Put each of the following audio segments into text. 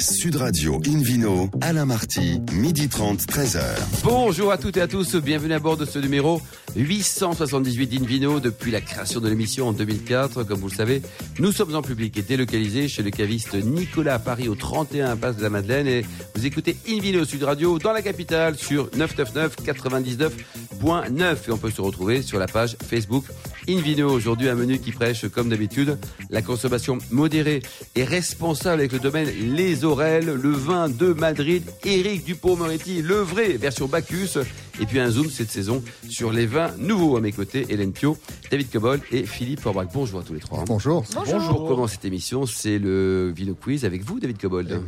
Sud Radio Invino, Alain Marty, midi 30, 13h. Bonjour à toutes et à tous, bienvenue à bord de ce numéro 878 d'Invino depuis la création de l'émission en 2004. Comme vous le savez, nous sommes en public et délocalisés chez le caviste Nicolas à Paris au 31 Passe de la Madeleine et vous écoutez Invino Sud Radio dans la capitale sur 999 99.9 et on peut se retrouver sur la page Facebook Invino. Aujourd'hui un menu qui prêche comme d'habitude la consommation modérée et responsable avec le domaine Les Aurelles, le vin de Madrid, Éric Dupont-Moretti, le vrai version Bacchus et puis un zoom cette saison sur les vins nouveaux à mes côtés, Hélène Pio, David Cobol et Philippe Forbach. Bonjour à tous les trois. Bonjour. Bonjour. Pour commencer cette émission, c'est le Vino Quiz avec vous, David Cobold.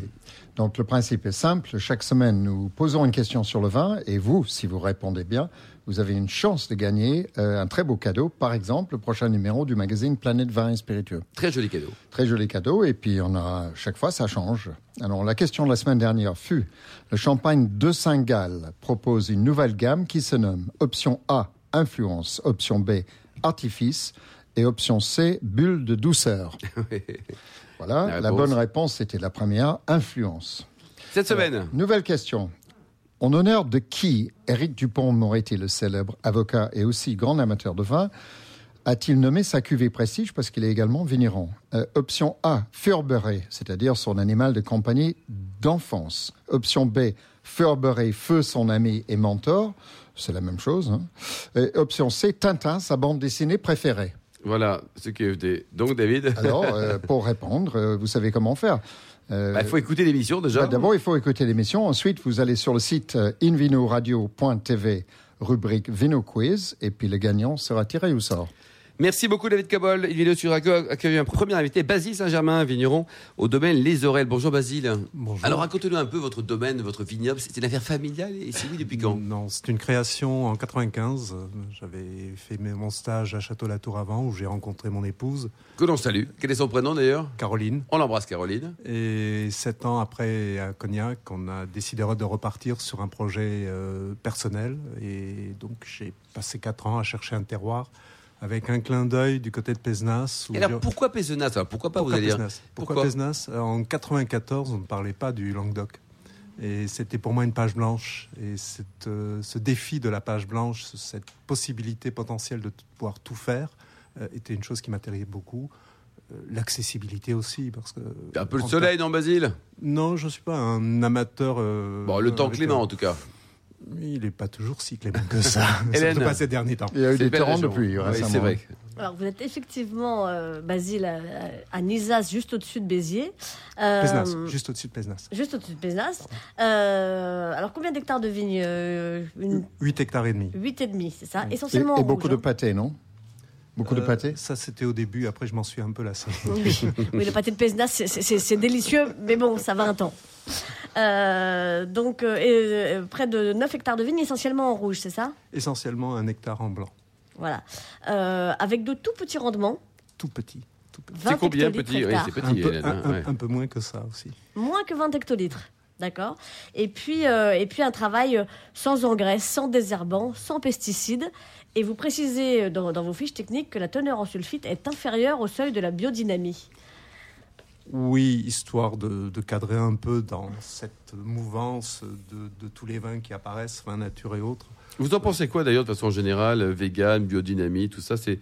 Donc le principe est simple. Chaque semaine, nous posons une question sur le vin et vous, si vous répondez bien, vous avez une chance de gagner euh, un très beau cadeau. Par exemple, le prochain numéro du magazine Planète Vin et Spiritueux. Très joli cadeau. Très joli cadeau. Et puis, on a, chaque fois, ça change. Alors, la question de la semaine dernière fut, le champagne de Saint-Gall propose une nouvelle gamme qui se nomme option A, influence, option B, artifice, et option C, bulle de douceur. voilà, La bonne réponse, c'était la première, influence. Cette semaine, Nouvelle question. En honneur de qui Éric Dupont-Moretti, le célèbre avocat et aussi grand amateur de vin, a-t-il nommé sa cuvée prestige parce qu'il est également vigneron Euh, Option A, Furberay, c'est-à-dire son animal de compagnie d'enfance. Option B, Furberay, feu son ami et mentor, c'est la même chose. hein. Et option C, Tintin, sa bande dessinée préférée. Voilà ce qui est FD. Donc David, Alors, euh, pour répondre, euh, vous savez comment faire. Euh, bah, il faut écouter l'émission déjà. bah, D'abord, il faut écouter l'émission. Ensuite, vous allez sur le site invinoradio.tv, rubrique Vino Quiz, et puis le gagnant sera tiré au sort. Merci beaucoup David Cabol. Invino sur Radio accueille un premier invité, Basile Saint-Germain, vigneron au domaine Les Aurelles. Bonjour Basile. Bonjour. Alors racontez-nous un peu votre domaine, votre vignoble. C'est une affaire familiale et c'est oui depuis quand? Non, c'est une création en 95. Euh, J'avais fait mon stage à Château-Latour avant, où j'ai rencontré mon épouse, Que l'on salue. Quel est son prénom d'ailleurs? Caroline. On l'embrasse Caroline. Et sept ans après, à Cognac, on a décidé de repartir sur un projet euh, personnel. Et donc, j'ai passé quatre ans à chercher un terroir avec un clin d'œil du côté de Pézenas. Et alors pourquoi Pézenas Pourquoi pas Pourquoi vous allez dire? Pourquoi, Pourquoi? Pézenas Euh, En 94, on ne parlait pas du Languedoc. Et c'était pour moi une page blanche. Et cette, euh, ce défi de la page blanche, ce- cette possibilité potentielle de pouvoir tout faire, euh, était une chose qui m'intéressait beaucoup. Euh, L'accessibilité aussi, parce que... Un peu le soleil, non Basile? Non, je ne suis pas un amateur... Bon, le temps clément en tout cas. Il n'est pas toujours si clément que ça. Hélène. Surtout pas ces derniers temps. Il y a eu des torrents depuis Oui, c'est vrai. Alors, vous êtes effectivement, euh, Basile, à, à Nizas, juste au-dessus de Béziers. Euh, Pézenas, juste au-dessus de Pézenas. Juste au-dessus de Pézenas. Euh, alors, combien d'hectares de vignes euh, une... 8 hectares et demi. 8,5, c'est ça Et, Essentiellement et en beaucoup rouge, de hein. pâté, non? Beaucoup de Euh, pâté Ça, c'était au début. Après, je m'en suis un peu lassé. Oui, oui, le pâté de Pézenas, c'est- délicieux, mais bon, ça va un temps. Euh, donc, euh, et, euh, près de 9 hectares de vignes, essentiellement en rouge, c'est ça? Essentiellement un hectare en blanc. Voilà. Euh, avec de tout petits rendements. Tout petit. Tout petit. 20 C'est combien hectolitres petit? Oui, Un petit. peu, Hélène, un, un- ouais. un peu moins que ça aussi. Moins que 20 hectolitres. D'accord et, puis, euh, et puis un travail sans engrais, sans désherbants, sans pesticides. Et vous précisez euh, dans, dans vos fiches techniques que la teneur en sulfite est inférieure au seuil de la biodynamie. Oui, histoire de, de cadrer un peu dans cette mouvance de, de tous les vins qui apparaissent, vins nature et autres. Vous en pensez quoi d'ailleurs de façon générale Vegan, biodynamie, tout ça C'est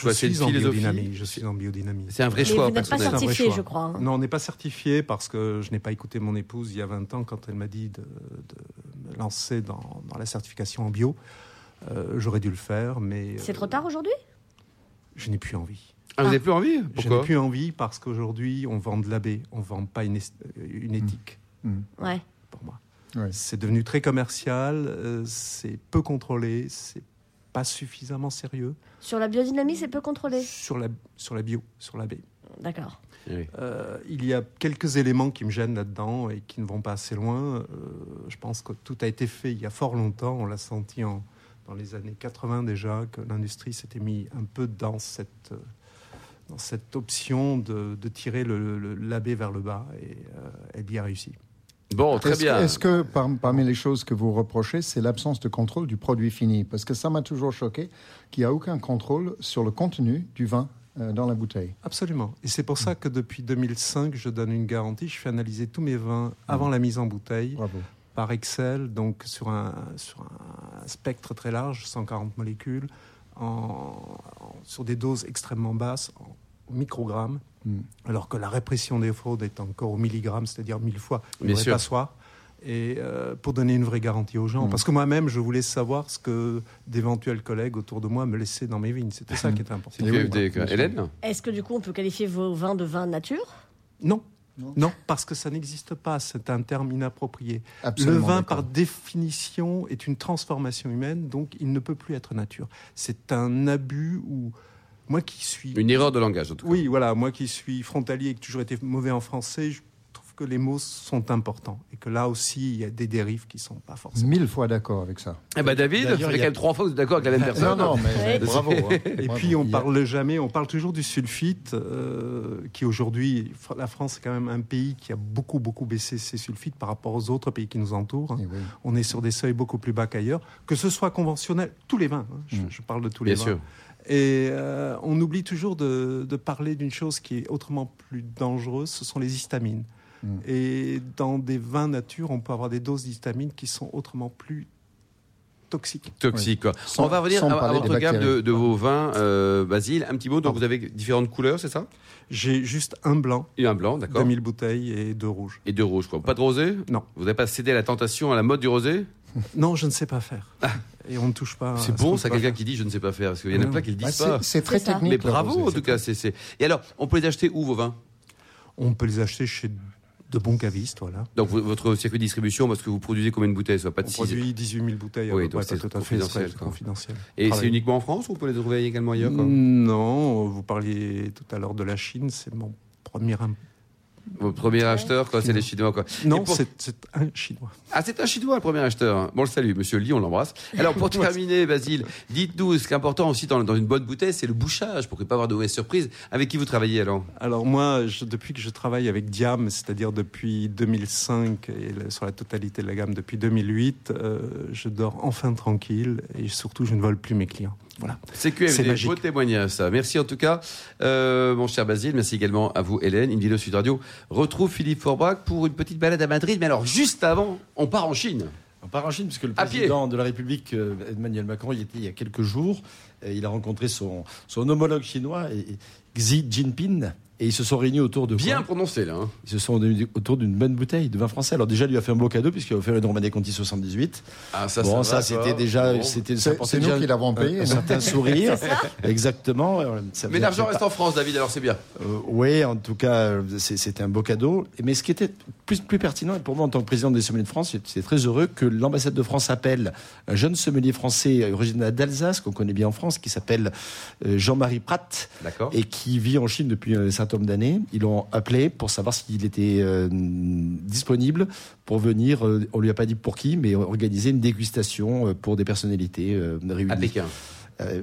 quoi C'est une suis en philosophie biodynamie. Je suis en biodynamie. C'est un vrai Mais choix vous n'êtes pas certifié, choix. je crois. hein. Non, on n'est pas certifié parce que je n'ai pas écouté mon épouse il y a 20 ans quand elle m'a dit de, de me lancer dans, dans la certification en bio. Euh, J'aurais dû le faire, mais C'est euh, trop tard aujourd'hui? je n'ai plus envie. Ah, vous n'avez plus envie? Je n'ai Pourquoi plus envie parce qu'aujourd'hui, on vend de l'abbé, on vend pas une, es- une éthique Ouais. pour moi. Ouais. C'est devenu très commercial, euh, c'est peu contrôlé, c'est pas suffisamment sérieux Sur la biodynamie, c'est peu contrôlé? sur la, sur la bio, sur la baie. D'accord. Oui. Euh, il y a quelques éléments qui me gênent là-dedans et qui ne vont pas assez loin. Euh, je pense que tout a été fait il y a fort longtemps. On l'a senti en, dans les années 80 déjà, que l'industrie s'était mis un peu dans cette, euh, dans cette option de, de tirer le, le- l'abbé vers le bas et euh, elle y a réussi. Bon, très Est-ce bien. que, est-ce que par- parmi les choses que vous reprochez, c'est l'absence de contrôle du produit fini? Parce que ça m'a toujours choqué qu'il n'y a aucun contrôle sur le contenu du vin euh, dans la bouteille. Absolument. Et c'est pour ça que depuis 2005, je donne une garantie. Je fais analyser tous mes vins avant la mise en bouteille Bravo. Par Excel, donc sur un, sur un spectre très large, 140 molécules, en, en- sur des doses extrêmement basses, en microgrammes, Mm. alors que la répression des fraudes est encore au milligramme, c'est-à-dire mille fois une sûr. passoire. Et euh, pour donner une vraie garantie aux gens, Mm. parce que moi-même, je voulais savoir ce que d'éventuels collègues autour de moi me laissaient dans mes vignes. C'était ça qui était important. Oui. Hélène? Est-ce que du coup on peut qualifier vos vins de vins nature? Non. Non. Non, parce que ça n'existe pas, c'est un terme inapproprié. Absolument le vin, par définition, est une transformation humaine, donc il ne peut plus être nature. C'est un abus où moi qui suis... Une erreur de langage, en tout cas. Oui, voilà, moi qui suis frontalier et qui ai toujours été mauvais en français, je que les mots sont importants. Et que là aussi, il y a des dérives qui ne sont pas forcément... Mille fois d'accord avec ça. Eh ben David, quand il y a- même trois fois que vous êtes d'accord avec la même personne. Non, non, mais bravo. hein. Et Bravo. puis on parle jamais, on parle toujours du sulfite, euh, qui aujourd'hui, la France est quand même un pays qui a beaucoup beaucoup baissé ses sulfites par rapport aux autres pays qui nous entourent. Eh oui. On est sur des seuils beaucoup plus bas qu'ailleurs, que ce soit conventionnel, tous les vins. hein, je, Mm. je parle de tous les Bien vins. sûr. Et euh, on oublie toujours de, de parler d'une chose qui est autrement plus dangereuse, ce sont les histamines. Mm. Et dans des vins nature, on peut avoir des doses d'histamines qui sont autrement plus toxiques. Toxique, quoi. Sans- On va revenir à, à votre gamme de, vos vins, euh, Basile. Un petit mot, donc vous avez différentes couleurs, c'est ça? J'ai juste un blanc, Et un blanc, d'accord 2000 bouteilles et deux rouges. Et deux rouges, quoi. Pas de rosé? Non. Vous n'avez pas cédé à la tentation, à la mode du rosé? Non, je ne sais pas faire. Et on ne touche pas. C'est ce bon, ça, quelqu'un qui dit je ne sais pas faire. Parce qu'il y en a Ouais. plein qui le Bah, disent c'est pas. c'est très technique. Mais bravo, rosé, en tout cas. Et alors, on peut les acheter où, vos vins? On peut les acheter chez de bons cavistes, voilà. Donc, votre circuit de distribution, parce que vous produisez combien de bouteilles Ça pas de On six. produit 18 000 bouteilles. à Oui, peu c'est tout à fait, confidentiel. Et c'est uniquement en France ou on peut les trouver également ailleurs quoi? Non, vous parliez tout à l'heure de la Chine, c'est mon premier. Vos premiers acheteurs, quoi, c'est les Chinois, quoi. Non, pour- c'est un chinois. Ah, c'est un Chinois, le premier acheteur. Bon, le salut, monsieur Lee, on l'embrasse. Alors, pour terminer, Basile, dites-nous, ce qui est important aussi dans, dans une bonne bouteille, c'est le bouchage, pour ne pas avoir de mauvaises surprises. Avec qui vous travaillez alors? Alors moi, je- depuis que je travaille avec Diam, c'est-à-dire depuis 2005 et sur la totalité de la gamme depuis 2008, euh, je dors enfin tranquille et surtout je ne vole plus mes clients. Voilà. C'est QFD, C'est magique. beau témoignage ça. Merci en tout cas, euh, mon cher Basile. Merci également à vous, Hélène. Indilo Sud Radio retrouve Philippe Forbach pour une petite balade à Madrid. Mais alors, juste avant, on part en Chine. On part en Chine puisque le À pied. président de la République, euh, Emmanuel Macron, y était il y a quelques jours. Et il a rencontré son, son homologue chinois, Xi Jinping, et ils se sont réunis autour de Bien quoi prononcé là. hein. Ils se sont réunis autour d'une bonne bouteille de vin français. Alors déjà, il lui a fait un beau cadeau puisqu'il a offert une Romanée Conti 78. Ah, ça, bon, ça, ça, c'était déjà, Bon. c'était, ça C'est nous déjà qui l'avons un- payé. Un, non certain sourire, exactement. Ça Mais l'argent reste en France, David, alors c'est bien. euh, oui, en tout cas, euh, c'était un beau cadeau. Mais ce qui était plus, plus pertinent, et pour moi en tant que président des sommeliers de France, c'est très heureux que l'ambassade de France appelle un jeune sommelier français originaire d'Alsace, qu'on connaît bien en France, qui s'appelle euh, Jean-Marie Pratt, D'accord. et qui vit en Chine depuis un certain nombre d'années. Ils l'ont appelé pour savoir s'il était euh, disponible pour venir, euh, on lui a pas dit pour qui, mais organiser une dégustation euh, pour des personnalités euh, réunies. À Pékin.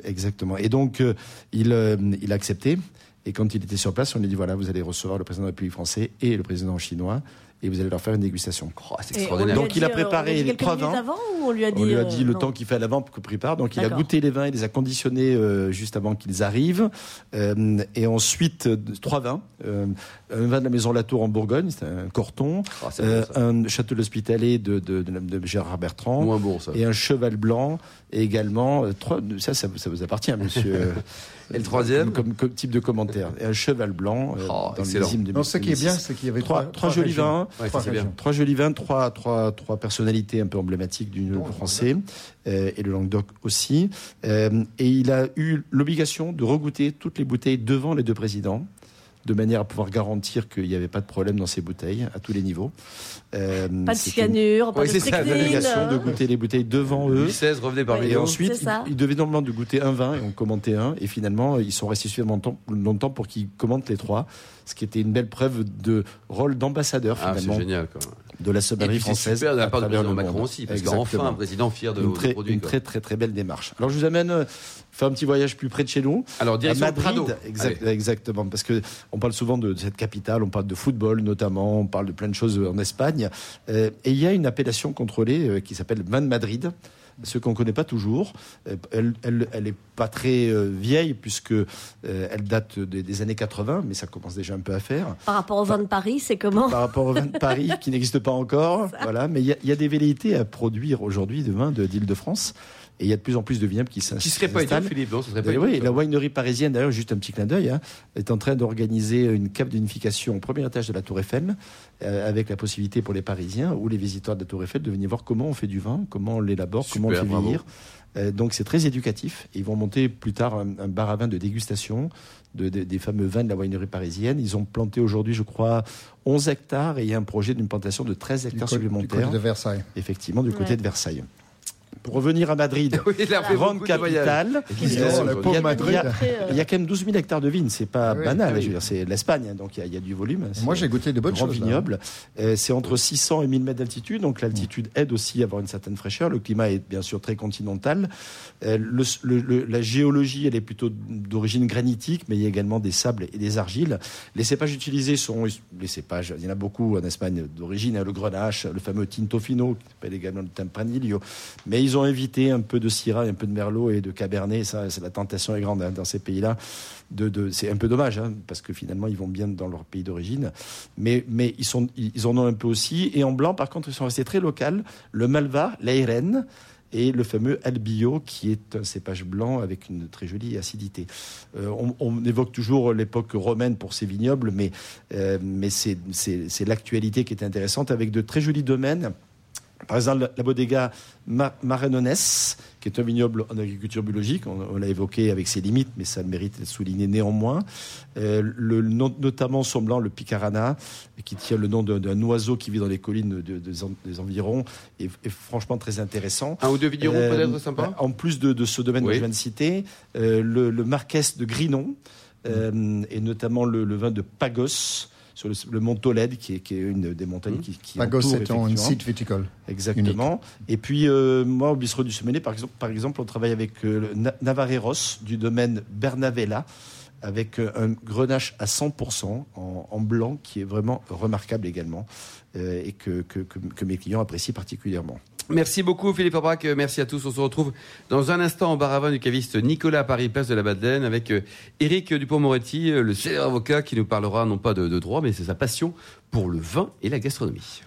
Exactement. Et donc, il, il a accepté. Et quand il était sur place, on lui a dit voilà, vous allez recevoir le président de la République français et le président chinois, et vous allez leur faire une dégustation. Oh, c'est extraordinaire. lui Donc, il a dit, euh, préparé on lui a dit les trois vins. avant ou on lui a dit On lui a euh, dit le non temps qu'il fait à l'avant pour qu'il prépare. Donc, il a goûté les vins, il les a conditionnés euh, juste avant qu'ils arrivent. Euh, et ensuite, euh, trois vins. Euh, un vin de la maison Latour en Bourgogne, c'est un Corton. Oh, bon, Euh, ça. un château l'Hospitalet de, de, de, de Gérard Bertrand. Moins bon, ça. Et un cheval blanc. Et également, euh, trois, ça, ça, ça vous appartient, monsieur. Et le troisième comme, comme- comme type de commentaire. Et un cheval blanc euh, Oh, dans excellent. le millésime de Non, ce qui est bien, 2006. c'est qu'il y avait Trois- trois, trois jolis vins. Ouais, Trois jolis vins, trois, trois, trois personnalités un peu emblématiques du Bon, français, euh, et le Languedoc aussi. Euh, et il a eu l'obligation de regoûter toutes les bouteilles devant les deux présidents, de manière à pouvoir garantir qu'il n'y avait pas de problème dans ces bouteilles, à tous les niveaux. Euh, Pas de c'était une cyanure, pas Oui, de c'est ça, strychnine. obligation de goûter les bouteilles devant eux. Louis XVI, revenez parmi Et ensuite, ils, ils devaient normalement de goûter un vin et on commentait un. Et finalement, ils sont restés suffisamment longtemps, longtemps pour qu'ils commentent les trois. Ce qui était une belle preuve de rôle d'ambassadeur Ah, finalement génial, de la sommellerie française. super de la à part du président Macron aussi, parce qu'enfin un président fier de une très, produits. une quoi. très très très belle démarche. Alors je vous amène euh, faire un petit voyage plus près de chez nous. Alors, À direction Madrid, Prado. exact- Allez. exactement, parce que on parle souvent de cette capitale, on parle de football notamment, on parle de plein de choses en Espagne, Euh, et il y a une appellation contrôlée euh, qui s'appelle vin de Madrid. Ce qu'on ne connaît pas toujours. Euh, elle, elle, elle est pas très euh, vieille puisque euh, elle date des, des années 80, mais ça commence déjà un peu à faire. Par rapport au vin de Paris, c'est comment? Par rapport au vin de Paris, qui n'existe pas encore, voilà. Mais il y, y a des velléités à produire aujourd'hui de vin de- d'Île-de-France, et il y a de plus en plus de vignobles qui s'in- Qui serait pas s'installent. Philippe Non, ce serait pas oui, la winery parisienne, d'ailleurs, juste un petit clin d'œil, hein, est en train d'organiser une cave d'unification au premier étage de la Tour Eiffel, euh, avec la possibilité pour les Parisiens ou les visiteurs de la Tour Eiffel de venir voir comment on fait du vin, comment on l'élabore, comment on le fait vieillir. Euh, donc c'est très éducatif. Ils vont monter plus tard un, un bar à vin de dégustation de- de- des fameux vins de la winery parisienne. Ils ont planté aujourd'hui, je crois, 11 hectares et il y a un projet d'une plantation de 13 Du hectares du supplémentaires, côté de Versailles. effectivement, du côté de Versailles. Pour revenir à Madrid, Oui, il a fait grande capitale, il y a- Madrid. il y a- Très, il y a quand même 12 000 hectares de vignes, c'est pas Oui, banal. oui. c'est l'Espagne, hein, donc il y, a- il y a du volume. Moi, j'ai goûté de bonnes choses. là. vignoble. Euh, c'est entre 600 et 1000 mètres d'altitude, donc l'altitude aide aussi à avoir une certaine fraîcheur. Le climat est bien sûr très continental. Euh, le- le- le- la géologie, elle est plutôt d'origine granitique, mais il y a également des sables et des argiles. Les cépages utilisés sont les cépages, il y en a beaucoup en Espagne d'origine, hein, le grenache, le fameux Tinto Fino, qui s'appelle également le Tempranillo. Mais ils ont invité un peu de Syrah, un peu de Merlot et de Cabernet. Ça, la tentation est grande hein, dans ces pays-là. C'est un peu dommage, hein, parce que finalement, ils vont bien dans leur pays d'origine. Mais, ils, en ont un peu aussi. Et en blanc, par contre, ils sont restés très locaux. Le Malva, l'Airen et le fameux Albio, qui est un cépage blanc avec une très jolie acidité. Euh, on, évoque toujours l'époque romaine pour ces vignobles, mais, euh, c'est l'actualité qui est intéressante, avec de très jolis domaines. Par exemple, la- bodega Ma- Marenones, qui est un vignoble en agriculture biologique, on, on l'a évoqué avec ses limites, mais ça mérite d'être souligné néanmoins. Euh, le, notamment son blanc, le Picarana, qui tient le nom d'un, oiseau qui vit dans les collines de- des en- des environs, est, est franchement très intéressant. Un ou deux vignerons Euh, peut-être sympa En plus de, de ce domaine Oui. que je viens de citer, euh, le, le Marquès de Grinon, et notamment le, le vin de Pagos, sur le, le mont Tolède, qui est, qui est une des montagnes qui, qui Pagos étant un site viticole. Exactement. Et puis, euh, moi, au bistrot du Semené, par exemple, par exemple, on travaille avec euh, Navarreros du domaine Bernavella, avec euh, un grenache à 100% en, en blanc, qui est vraiment remarquable également, euh, et que, que, que- que mes clients apprécient particulièrement. Merci beaucoup Philippe Aubrac, merci à tous. On se retrouve dans un instant au bar à vin du caviste Nicolas à Paris, place de la Madeleine, avec euh, Éric Dupont-Moretti, euh, le célèbre avocat qui nous parlera non pas de, de droit, mais c'est sa passion pour le vin et la gastronomie.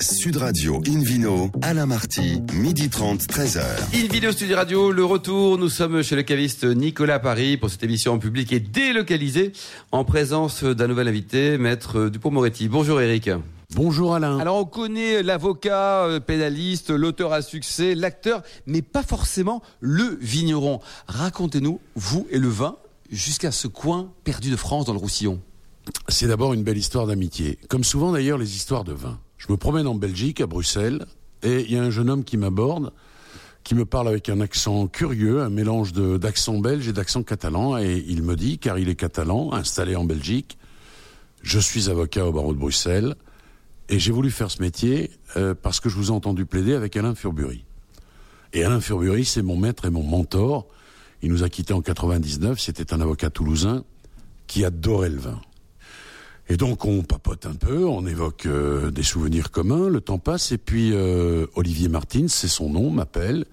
Sud Radio Invino, Alain Marty, midi 30, 13h. Une vidéo Studio Radio, le retour. Nous sommes chez le caviste Nicolas Paris pour cette émission en public et délocalisée en présence d'un nouvel invité, maître Dupont-Moretti. Bonjour Éric. Bonjour Alain. Alors on connaît l'avocat, euh, pénaliste, l'auteur à succès, l'acteur, mais pas forcément le vigneron. Racontez-nous, vous et le vin, jusqu'à ce coin perdu de France dans le Roussillon. C'est d'abord une belle histoire d'amitié. Comme souvent d'ailleurs les histoires de vin. Je me promène en Belgique, à Bruxelles, et il y a un jeune homme qui m'aborde, qui me parle avec un accent curieux, un mélange d'accent belge et d'accent catalan, et il me dit, car il est catalan, installé en Belgique, je suis avocat au barreau de Bruxelles, et j'ai voulu faire ce métier euh, parce que je vous ai entendu plaider avec Alain Furbury. Et Alain Furbury, c'est mon maître et mon mentor. Il nous a quittés en 99, c'était un avocat toulousain qui adorait le vin. Et donc on papote un peu, on évoque euh, des souvenirs communs, le temps passe, et puis euh, Olivier Martins, c'est son nom, m'appelle.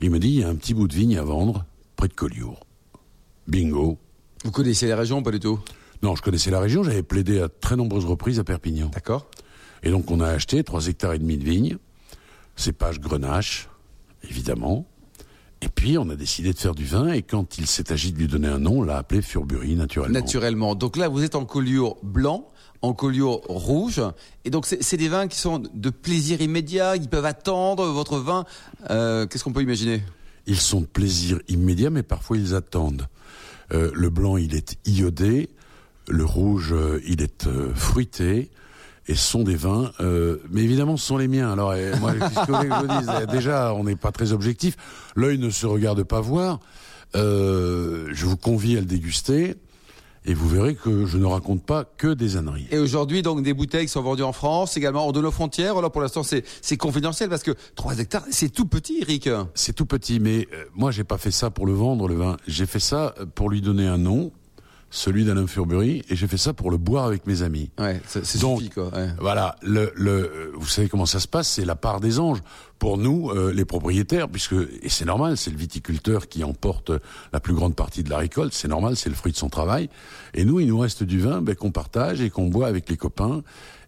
Il me dit, il y a un petit bout de vigne à vendre, près de Collioure. Bingo. Vous connaissez les régions, pas du tout? Non, je connaissais la région, j'avais plaidé à très nombreuses reprises à Perpignan. D'accord. Et donc on a acheté 3 hectares et demi de vignes, cépage grenache, évidemment. Et puis on a décidé de faire du vin, et quand il s'est agi de lui donner un nom, on l'a appelé Furbury, naturellement. Naturellement. Donc là, vous êtes en collioure blanc, en collioure rouge. Et donc, c'est des vins qui sont de plaisir immédiat, qui peuvent attendre votre vin. Euh, Qu'est-ce qu'on peut imaginer? Ils sont de plaisir immédiat, mais parfois ils attendent. Euh, le blanc, il est iodé. Le rouge, euh, il est euh, fruité. Et ce sont des vins, euh, mais évidemment, ce sont les miens. Alors, euh, moi, qu'est-ce que je dise? Euh, Déjà, on n'est pas très objectif. L'œil ne se regarde pas voir. Euh, je vous convie à le déguster, et vous verrez que je ne raconte pas que des âneries. Et aujourd'hui, donc, des bouteilles qui sont vendues en France, également hors de nos frontières. Alors, pour l'instant, c'est c'est confidentiel parce que 3 hectares, c'est tout petit, Eric. C'est tout petit, mais euh, moi j'ai pas fait ça pour le vendre le vin. J'ai fait ça euh, pour lui donner un nom. Celui d'Alain Furbury, et j'ai fait ça pour le boire avec mes amis. Ouais, c'est suffit, quoi. ouais. Voilà, le, le, vous savez comment ça se passe, c'est la part des anges. Pour nous, euh, les propriétaires, puisque et c'est normal, c'est le viticulteur qui emporte la plus grande partie de la récolte, c'est normal, c'est le fruit de son travail. Et nous, il nous reste du vin ben, qu'on partage et qu'on boit avec les copains.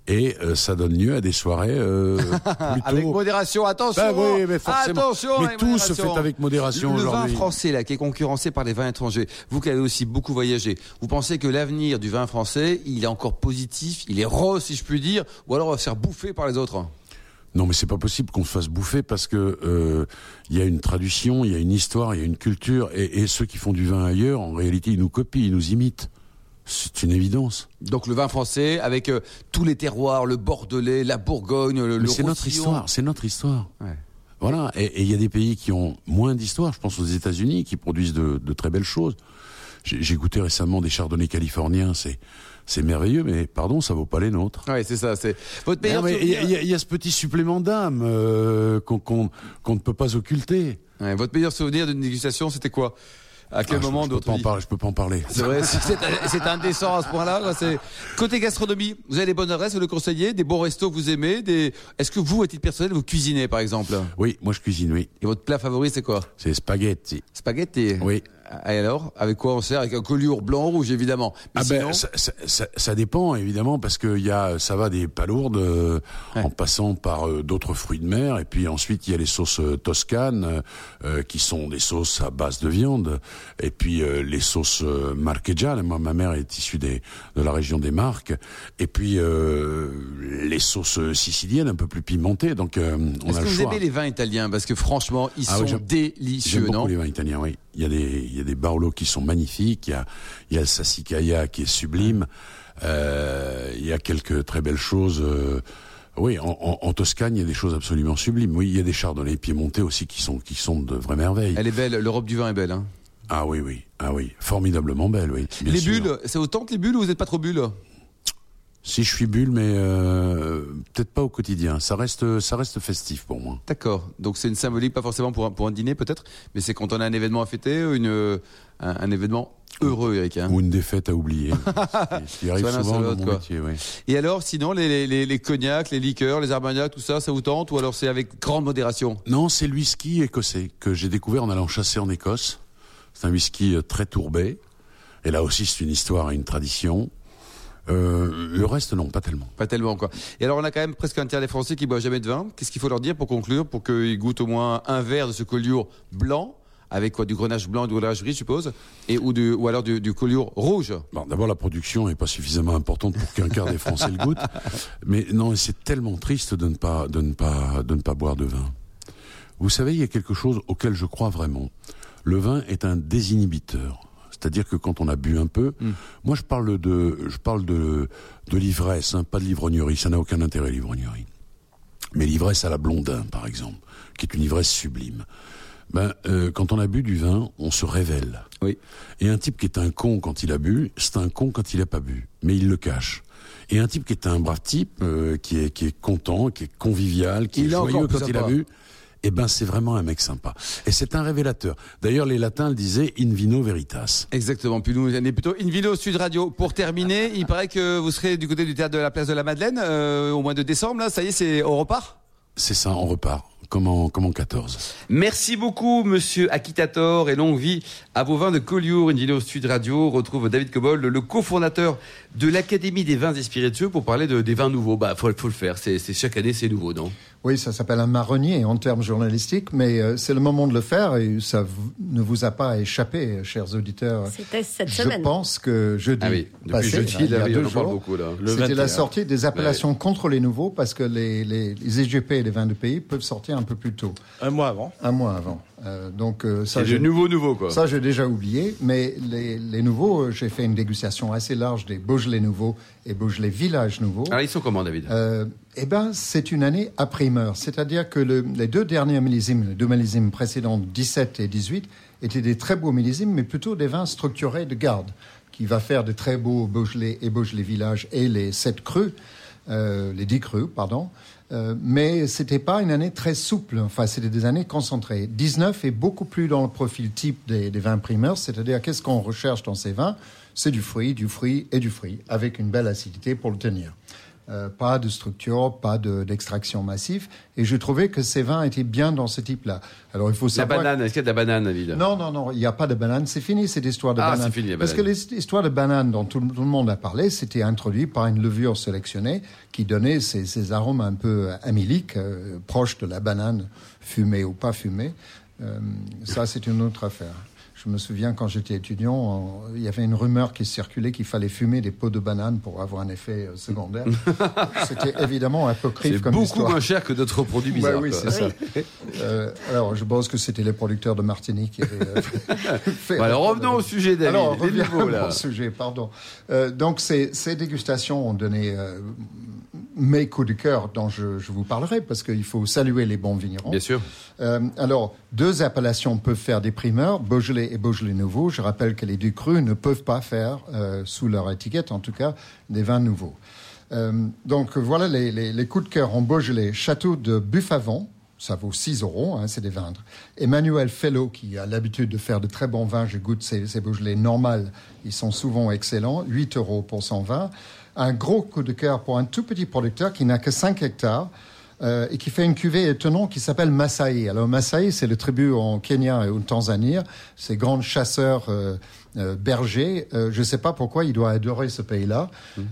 Et euh, ça donne lieu à des soirées euh, plutôt. Avec modération, attention. Ben oui, mais forcément. Attention, Mais tout se fait avec modération Le vin aujourd'hui. français, là, qui est concurrencé par les vins étrangers. Vous qui avez aussi beaucoup voyagé, vous pensez que l'avenir du vin français, il est encore positif, il est rose, si je puis dire, ou alors on va se faire bouffer par les autres? Non, mais c'est pas possible qu'on se fasse bouffer parce que euh, il y a une tradition, il y a une histoire, il y a une culture, et, et ceux qui font du vin ailleurs, en réalité, ils nous copient, ils nous imitent. C'est une évidence. Donc le vin français, avec euh, tous les terroirs, le Bordelais, la Bourgogne, le, le c'est notre histoire, c'est notre histoire. Ouais. Voilà, et il y a des pays qui ont moins d'histoire. Je pense aux États-Unis qui produisent de, de très belles choses. J'ai goûté récemment des chardonnays californiens, c'est c'est merveilleux, mais pardon, ça vaut pas les nôtres. Ouais, c'est ça. C'est votre meilleur il y, a- souvenir. il y a- il y a ce petit supplément d'âme euh, qu'on ne peut pas occulter. Ouais, votre meilleur souvenir d'une dégustation, c'était quoi? À quel Ah, je- moment je, de peux pas en parler, je peux pas en parler. C'est vrai, c'est c'est indécent à ce point-là. quoi, c'est- Côté gastronomie, vous avez des bonnes adresses, vous le conseillez, des bons restos que vous aimez. Des... Est-ce que vous, à titre personnel, vous cuisinez par exemple? Oui, moi je cuisine, oui. Et votre plat favori, c'est quoi? C'est spaghetti. Spaghetti. Oui. Et alors, avec quoi on sert? Avec un collier blanc rouge, évidemment. Mais Ah ben, ça, ça- ça- ça dépend évidemment parce que y a ça va des palourdes euh, Ouais. en passant par euh, d'autres fruits de mer et puis ensuite il y a les sauces euh, toscanes euh, qui sont des sauces à base de viande et puis euh, les sauces marchegiane moi ma mère est issue des de la région des Marques et puis euh, les sauces siciliennes un peu plus pimentées donc euh, on Est-ce a que le vous choix. aimez les vins italiens? Parce que franchement, ils Ah oui, sont j'aime- délicieux, J'aime non? beaucoup les vins italiens, oui. Il y a des, il y a des Barolo qui sont magnifiques. Il y a, il y a le Sassicaia qui est sublime. Euh, il y a quelques très belles choses. euh, oui, en, en- en Toscane, il y a des choses absolument sublimes. Oui, il y a des chardonnays piémontais aussi qui sont, qui sont de vraies merveilles. Elle est belle, l'Europe du vin est belle. Hein. Ah oui, oui, ah oui, formidablement belle, oui. les sûr. bulles, ça vous tente les bulles ou vous n'êtes pas trop bulles? Si je suis bulle, mais euh, peut-être pas au quotidien. Ça reste, ça reste festif pour moi. D'accord. Donc c'est une symbolique, pas forcément pour un, pour un dîner peut-être, mais c'est quand on a un événement à fêter, une, un, un événement heureux, Eric. hein. Ou une défaite à oublier. Ce qui arrive souvent dans l'autre, mon métier, oui. Et alors, sinon, les, les, les, les cognacs, les liqueurs, les armagnacs, tout ça, ça vous tente ou alors c'est avec grande modération? Non, c'est le whisky écossais que j'ai découvert en allant chasser en Écosse. C'est un whisky euh, très tourbé. Et là aussi, c'est une histoire et une tradition. Euh, le reste, non, pas tellement. Pas tellement, quoi. Et alors, on a quand même presque un tiers des Français qui boivent jamais de vin. Qu'est-ce qu'il faut leur dire pour conclure, pour qu'ils goûtent au moins un verre de ce collioure blanc, avec quoi Du grenage blanc, du grenage gris, je suppose, et, ou, du, ou alors du, du collioure rouge? Bon, d'abord, la production n'est pas suffisamment importante pour qu'un quart des Français le goûtent. Mais non, c'est tellement triste de ne pas, de ne pas, de ne pas boire de vin. Vous savez, il y a quelque chose auquel je crois vraiment. Le vin est un désinhibiteur. C'est-à-dire que quand on a bu un peu, moi je parle de, je parle de, de l'ivresse, hein, pas de l'ivrognerie. Ça n'a aucun intérêt l'ivrognerie. Mais l'ivresse à la Blondin, par exemple, qui est une ivresse sublime. Ben, euh, quand on a bu du vin, on se révèle. Oui. Et un type qui est un con quand il a bu, c'est un con quand il n'a pas bu, mais il le cache. Et un type qui est un brave type, euh, qui est qui est content, qui est convivial, qui Il est joyeux quand il a bu, eh ben c'est vraiment un mec sympa. Et c'est un révélateur. D'ailleurs, les latins le disaient in vino veritas. Exactement. Puis nous, on est plutôt in vino Sud Radio. Pour terminer, il paraît que vous serez du côté du théâtre de la place de la Madeleine euh, au mois de décembre. Là, ça y est, c'est on repart? C'est ça, on repart. Comme en, comme en 14. Merci beaucoup, monsieur Akitator, et longue vie à vos vins de Collioure. Invino Sud Radio retrouve David Cobol, le cofondateur de l'Académie des vins et spiritueux, pour parler de, des vins nouveaux. Bah, faut, faut le faire. C'est, c'est chaque année, c'est nouveau, non? Oui, ça s'appelle un marronnier en termes journalistiques, mais euh, c'est le moment de le faire et ça ne vous a pas échappé, chers auditeurs. C'était cette Je semaine. pense que jeudi, Ah oui, depuis passé, jeudi, il y a deux parle jours, beaucoup, là. Le c'était 21. la sortie des appellations contre les nouveaux parce que les, les, les IGP et les vins de pays peuvent sortir un peu plus tôt, Un mois avant. un mois avant. Euh, donc euh, ça, C'est j'ai- nouveau, nouveau, quoi. ça j'ai déjà oublié, mais les, les nouveaux, euh, j'ai fait une dégustation assez large des Beaujolais nouveaux et Beaujolais Village nouveaux. Alors, ils sont comment, David? Euh, eh ben, c'est une année à primeur. C'est-à-dire que le- les deux derniers millésimes, les deux millésimes précédents, 17 et 18, étaient des très beaux millésimes, mais plutôt des vins structurés de garde, qui va faire de très beaux Beaujolais et Beaujolais Village et les sept crus. Euh, les 10 crus, pardon. Euh, mais c'était pas une année très souple. Enfin, c'était des années concentrées. 19 est beaucoup plus dans le profil type des, des vins primeurs, c'est-à-dire qu'est-ce qu'on recherche dans ces vins? C'est du fruit, du fruit et du fruit, avec une belle acidité pour le tenir. Euh, pas de structure, pas de- d'extraction massive. Et je trouvais que ces vins étaient bien dans ce type-là. Alors il faut La savoir. banane, est-ce qu'il y a de la banane, David? Non, non, non, il n'y a pas de banane. C'est fini cette histoire de Ah, banane. c'est fini, la Parce que histoires de banane dont tout, tout le monde a parlé, c'était introduit par une levure sélectionnée qui donnait ces, ces arômes un peu amyliques, euh, proches de la banane, fumée ou pas fumée. Euh, ça, c'est une autre affaire. Je me souviens quand j'étais étudiant, on- il y avait une rumeur qui circulait qu'il fallait fumer des peaux de banane pour avoir un effet euh, secondaire. c'était évidemment apocryphe C'est comme beaucoup histoire. moins cher que d'autres produits bizarres. oui, quoi. c'est ça. Euh, alors, je pense que c'était les producteurs de Martinique qui avaient euh, fait. Bon, alors revenons au sujet, David. Alors, revenons au sujet, pardon. Euh, donc, ces, ces dégustations ont donné mes coups de cœur dont je, je vous parlerai, parce qu'il faut saluer les bons vignerons. Bien sûr. Euh, alors, deux appellations peuvent faire des primeurs, Beaujolais et Beaujolais nouveau. Je rappelle que les deux crus ne peuvent pas faire, euh, sous leur étiquette en tout cas, des vins nouveaux. Euh, donc voilà les, les- les coups de cœur en Beaujolais. Château de Buffavon, ça vaut 6 euros, hein, c'est des vins. Emmanuel Fellow, qui a l'habitude de faire de très bons vins, je goûte ces, ces Beaujolais normaux, ils sont souvent excellents, 8 euros pour son vin. Un gros coup de cœur pour un tout petit producteur qui n'a que 5 hectares, euh, et qui fait une cuvée étonnante qui s'appelle Masai. Alors Masai, c'est le tribu en Kenya et en Tanzanie, ces grands chasseurs euh, euh, bergers. Je ne sais pas pourquoi il doit adorer ce pays-là.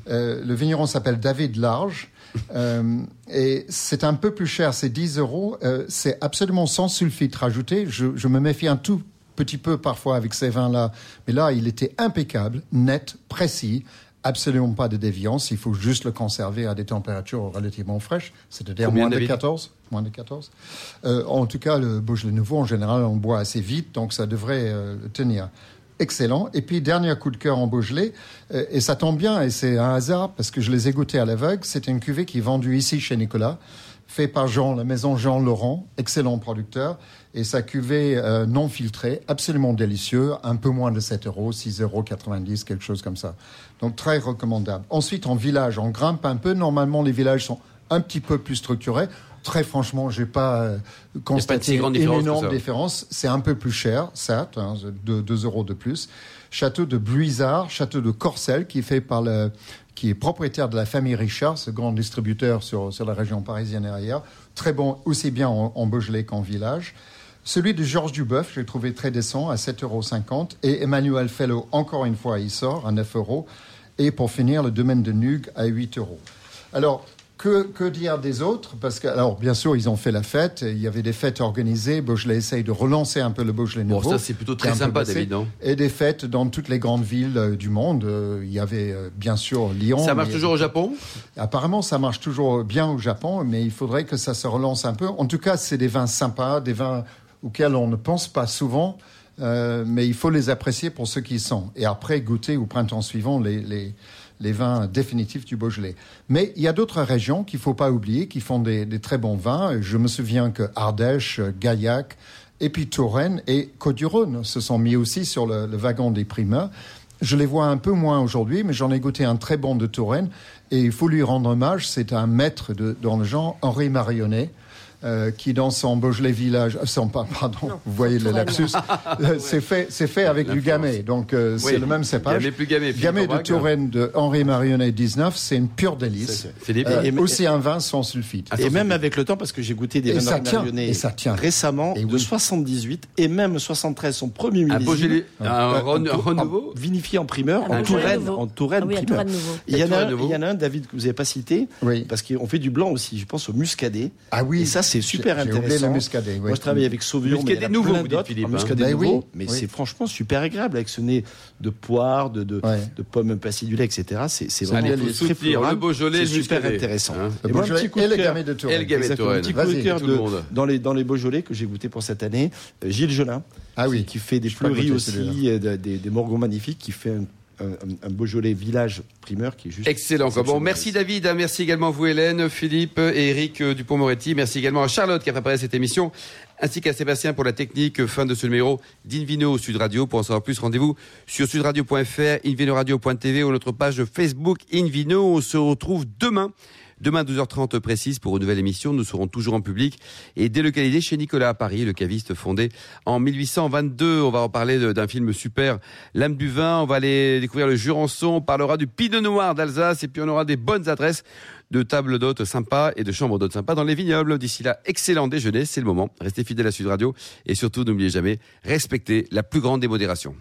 Euh, le vigneron s'appelle David Large. Et c'est un peu plus cher, c'est 10 euros. C'est absolument sans sulfite rajouté. Je, je me méfie un tout petit peu parfois avec ces vins-là, mais là, il était impeccable, net, précis, absolument pas de déviance. Il faut juste le conserver à des températures relativement fraîches, c'est-à-dire moins de David 14. Moins de 14. Euh, en tout cas, le Beaujolais nouveau, en général, on boit assez vite, donc ça devrait euh, tenir. Excellent. Et puis, dernier coup de cœur en Beaujolais, euh, et ça tombe bien, et c'est un hasard, parce que je les ai goûtés à l'aveugle. C'est une cuvée qui est vendue ici chez Nicolas, fait par Jean, la maison Jean Laurent, excellent producteur, et sa cuvée euh, non filtrée, absolument délicieux, un peu moins de 7 euros, 6,90 euros, quelque chose comme ça. Donc très recommandable. Ensuite, en village, on grimpe un peu. Normalement, les villages sont un petit peu plus structurés. Très franchement, j'ai pas euh, constaté grande une différence que énorme différence. C'est un peu plus cher, certes, hein, de 2 euros de plus. Château de Bruisard, château de Corcelles, qui est fait par le, qui est propriétaire de la famille Richard, ce grand distributeur sur, sur la région parisienne et ailleurs. Très bon, aussi bien en, en Beaujolais qu'en village. Celui de Georges Duboeuf, j'ai trouvé très décent, à 7,50 euros. Et Emmanuel Fellow, encore une fois, il sort à 9 euros. Et pour finir, le domaine de Nug à 8 euros. Alors, que, que dire des autres? Parce que, alors, bien sûr, ils ont fait la fête. Il y avait des fêtes organisées. Beaujolais essaye de relancer un peu le Beaujolais Bon, nouveau. ça, c'est plutôt très sympa. David, non Et des fêtes dans toutes les grandes villes euh, du monde. Euh, il y avait, euh, bien sûr, Lyon. Ça marche toujours au Japon? Apparemment, ça marche toujours bien au Japon, mais il faudrait que ça se relance un peu. En tout cas, c'est des vins sympas, des vins auxquels on ne pense pas souvent, euh, mais il faut les apprécier pour ce qu'ils sont. Et après, goûter au printemps suivant les, les, les vins définitifs du Beaujolais. Mais il y a d'autres régions qu'il ne faut pas oublier, qui font des, très bons vins. Je me souviens que Ardèche, Gaillac, et puis Touraine et Côte-du-Rhône se sont mis aussi sur le, le wagon des primeurs. Je les vois un peu moins aujourd'hui, mais j'en ai goûté un très bon de Touraine. Et il faut lui rendre hommage, c'est un maître de, dans le genre, Henri Marionnet, euh, qui dans son Beaujolais village, euh, son, pas- pardon, vous voyez le lapsus, euh, c'est fait, c'est fait avec du gamay, donc euh, c'est Oui, le même cépage. Gamay plus gamay, Gamay de. Touraine de Henri Marionnet 19, c'est une pure délice. Philippe Euh, Et- et- aussi un vin sans sulfite. Ah, Et même avec le temps, parce que j'ai goûté des Et vins ça de tient, Marionnet et ça tient. récemment, Et de oui. 78 et même 73, son premier Un millésime. Beaujolais, un Euh, Ron- en- un Ron en- nouveau Vinifié en primeur, Un en Beaujolais Touraine, nouveau. en Touraine Ah primeur. Il y, en a un, en David, que vous n'avez pas cité, parce qu'on fait du blanc aussi, je pense au muscadet. Ah oui. Et ça, c'est super intéressant. le muscadet, oui. Moi, je travaille avec Sauvignon, mais il y en Muscadet a nouveau, plein. Philippe, hein. muscadet Ben nouveau, oui, mais oui. c'est franchement super agréable avec ce nez de poire, de, de, Ouais. de pommes un peu acidulées, etc. C'est Allez, vraiment très floral. le Beaujolais, super muscadet, intéressant. hein. Le Et moi, un petit coup et de le cœur. gamay de Touraine. Et le gamay de Exactement. Touraine. Un petit coup de Vas-y, cœur tout le de- monde. dans les, dans les Beaujolais que j'ai goûté pour cette année. Euh, Gilles Gelin, Ah oui. qui, fait des goûter aussi, euh, de- des, des morgons magnifiques, qui fait un, un- un Beaujolais village primeur qui est juste. Excellent. Bon, merci David, hein, merci également vous Hélène, Philippe et Eric euh, Dupont-Moretti. Merci également à Charlotte qui a préparé cette émission ainsi qu'à Sébastien pour la technique. Fin de ce numéro d'Invino Sud Radio. Pour en savoir plus, rendez-vous sur sudradio.fr, invinoradio.tv ou notre page Facebook Invino. On se retrouve demain. Demain, 12h30 précise, pour une nouvelle émission. Nous serons toujours en public et délocalisés chez Nicolas à Paris, le caviste fondé en 1822. On va en parler d'un film super, L'âme du vin. On va aller découvrir le Jurançon. On parlera du Pinot Noir d'Alsace et puis on aura des bonnes adresses de tables d'hôtes sympas et de chambres d'hôtes sympas dans les vignobles. D'ici là, excellent déjeuner, c'est le moment. Restez fidèles à Sud Radio et surtout, n'oubliez jamais, respectez la plus grande démodération.